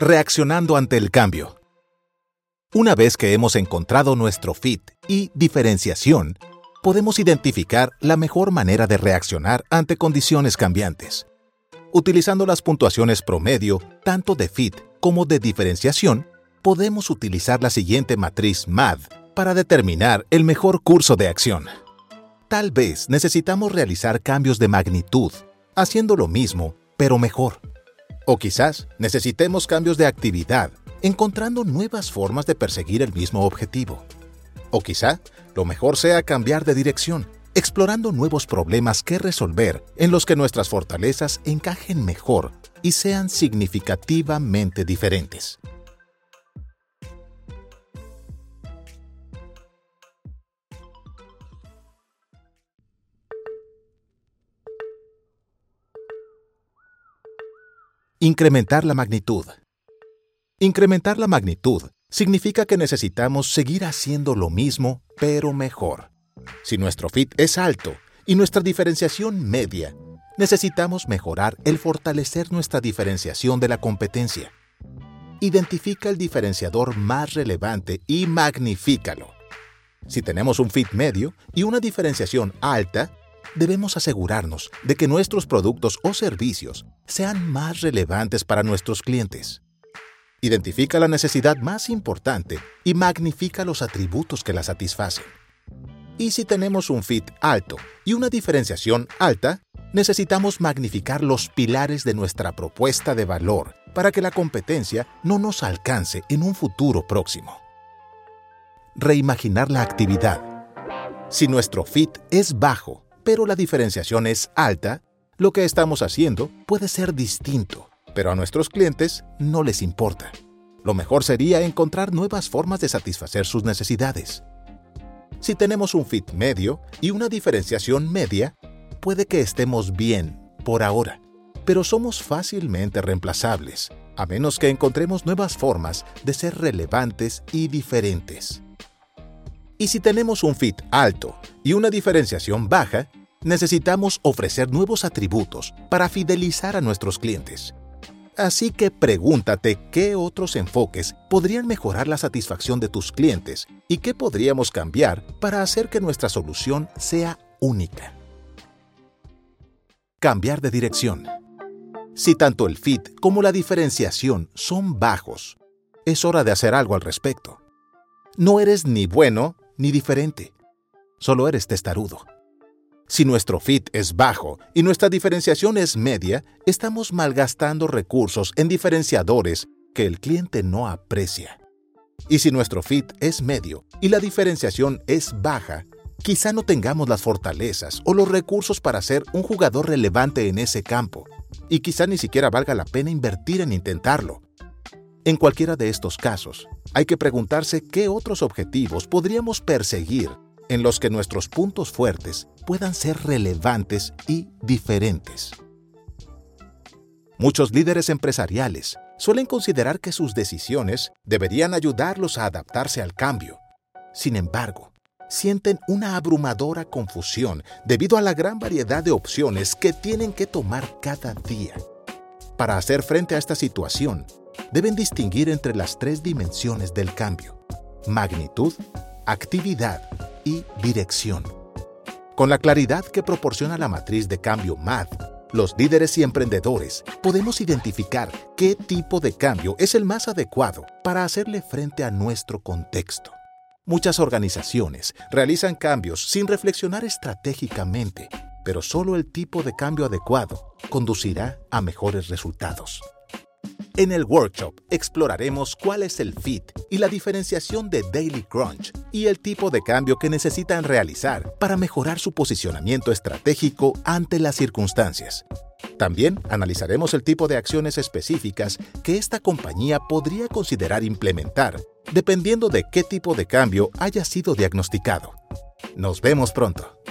Reaccionando ante el cambio. Una vez que hemos encontrado nuestro fit y diferenciación, podemos identificar la mejor manera de reaccionar ante condiciones cambiantes. Utilizando las puntuaciones promedio, tanto de fit como de diferenciación, podemos utilizar la siguiente matriz MAD para determinar el mejor curso de acción. Tal vez necesitamos realizar cambios de magnitud, haciendo lo mismo, pero mejor. O quizás necesitemos cambios de actividad, encontrando nuevas formas de perseguir el mismo objetivo. O quizá lo mejor sea cambiar de dirección, explorando nuevos problemas que resolver en los que nuestras fortalezas encajen mejor y sean significativamente diferentes. Incrementar la magnitud. Incrementar la magnitud significa que necesitamos seguir haciendo lo mismo, pero mejor. Si nuestro fit es alto y nuestra diferenciación media, necesitamos mejorar el fortalecer nuestra diferenciación de la competencia. Identifica el diferenciador más relevante y magnifícalo. Si tenemos un fit medio y una diferenciación alta, debemos asegurarnos de que nuestros productos o servicios sean más relevantes para nuestros clientes. Identifica la necesidad más importante y magnifica los atributos que la satisfacen. Y si tenemos un fit alto y una diferenciación alta, necesitamos magnificar los pilares de nuestra propuesta de valor para que la competencia no nos alcance en un futuro próximo. Reimaginar la actividad. Si nuestro fit es bajo, pero la diferenciación es alta, lo que estamos haciendo puede ser distinto, pero a nuestros clientes no les importa. Lo mejor sería encontrar nuevas formas de satisfacer sus necesidades. Si tenemos un fit medio y una diferenciación media, puede que estemos bien por ahora, pero somos fácilmente reemplazables, a menos que encontremos nuevas formas de ser relevantes y diferentes. Y si tenemos un fit alto y una diferenciación baja, necesitamos ofrecer nuevos atributos para fidelizar a nuestros clientes. Así que pregúntate qué otros enfoques podrían mejorar la satisfacción de tus clientes y qué podríamos cambiar para hacer que nuestra solución sea única. Cambiar de dirección. Si tanto el fit como la diferenciación son bajos, es hora de hacer algo al respecto. No eres ni bueno ni diferente, solo eres testarudo. Si nuestro fit es bajo y nuestra diferenciación es media, estamos malgastando recursos en diferenciadores que el cliente no aprecia. Y si nuestro fit es medio y la diferenciación es baja, quizá no tengamos las fortalezas o los recursos para ser un jugador relevante en ese campo, y quizá ni siquiera valga la pena invertir en intentarlo. En cualquiera de estos casos, hay que preguntarse qué otros objetivos podríamos perseguir en los que nuestros puntos fuertes puedan ser relevantes y diferentes. Muchos líderes empresariales suelen considerar que sus decisiones deberían ayudarlos a adaptarse al cambio. Sin embargo, sienten una abrumadora confusión debido a la gran variedad de opciones que tienen que tomar cada día. Para hacer frente a esta situación, deben distinguir entre las tres dimensiones del cambio, magnitud, actividad y dirección. Con la claridad que proporciona la matriz de cambio MAD, los líderes y emprendedores podemos identificar qué tipo de cambio es el más adecuado para hacerle frente a nuestro contexto. Muchas organizaciones realizan cambios sin reflexionar estratégicamente, pero solo el tipo de cambio adecuado conducirá a mejores resultados. En el workshop exploraremos cuál es el fit y la diferenciación de Daily Crunch y el tipo de cambio que necesitan realizar para mejorar su posicionamiento estratégico ante las circunstancias. También analizaremos el tipo de acciones específicas que esta compañía podría considerar implementar, dependiendo de qué tipo de cambio haya sido diagnosticado. Nos vemos pronto.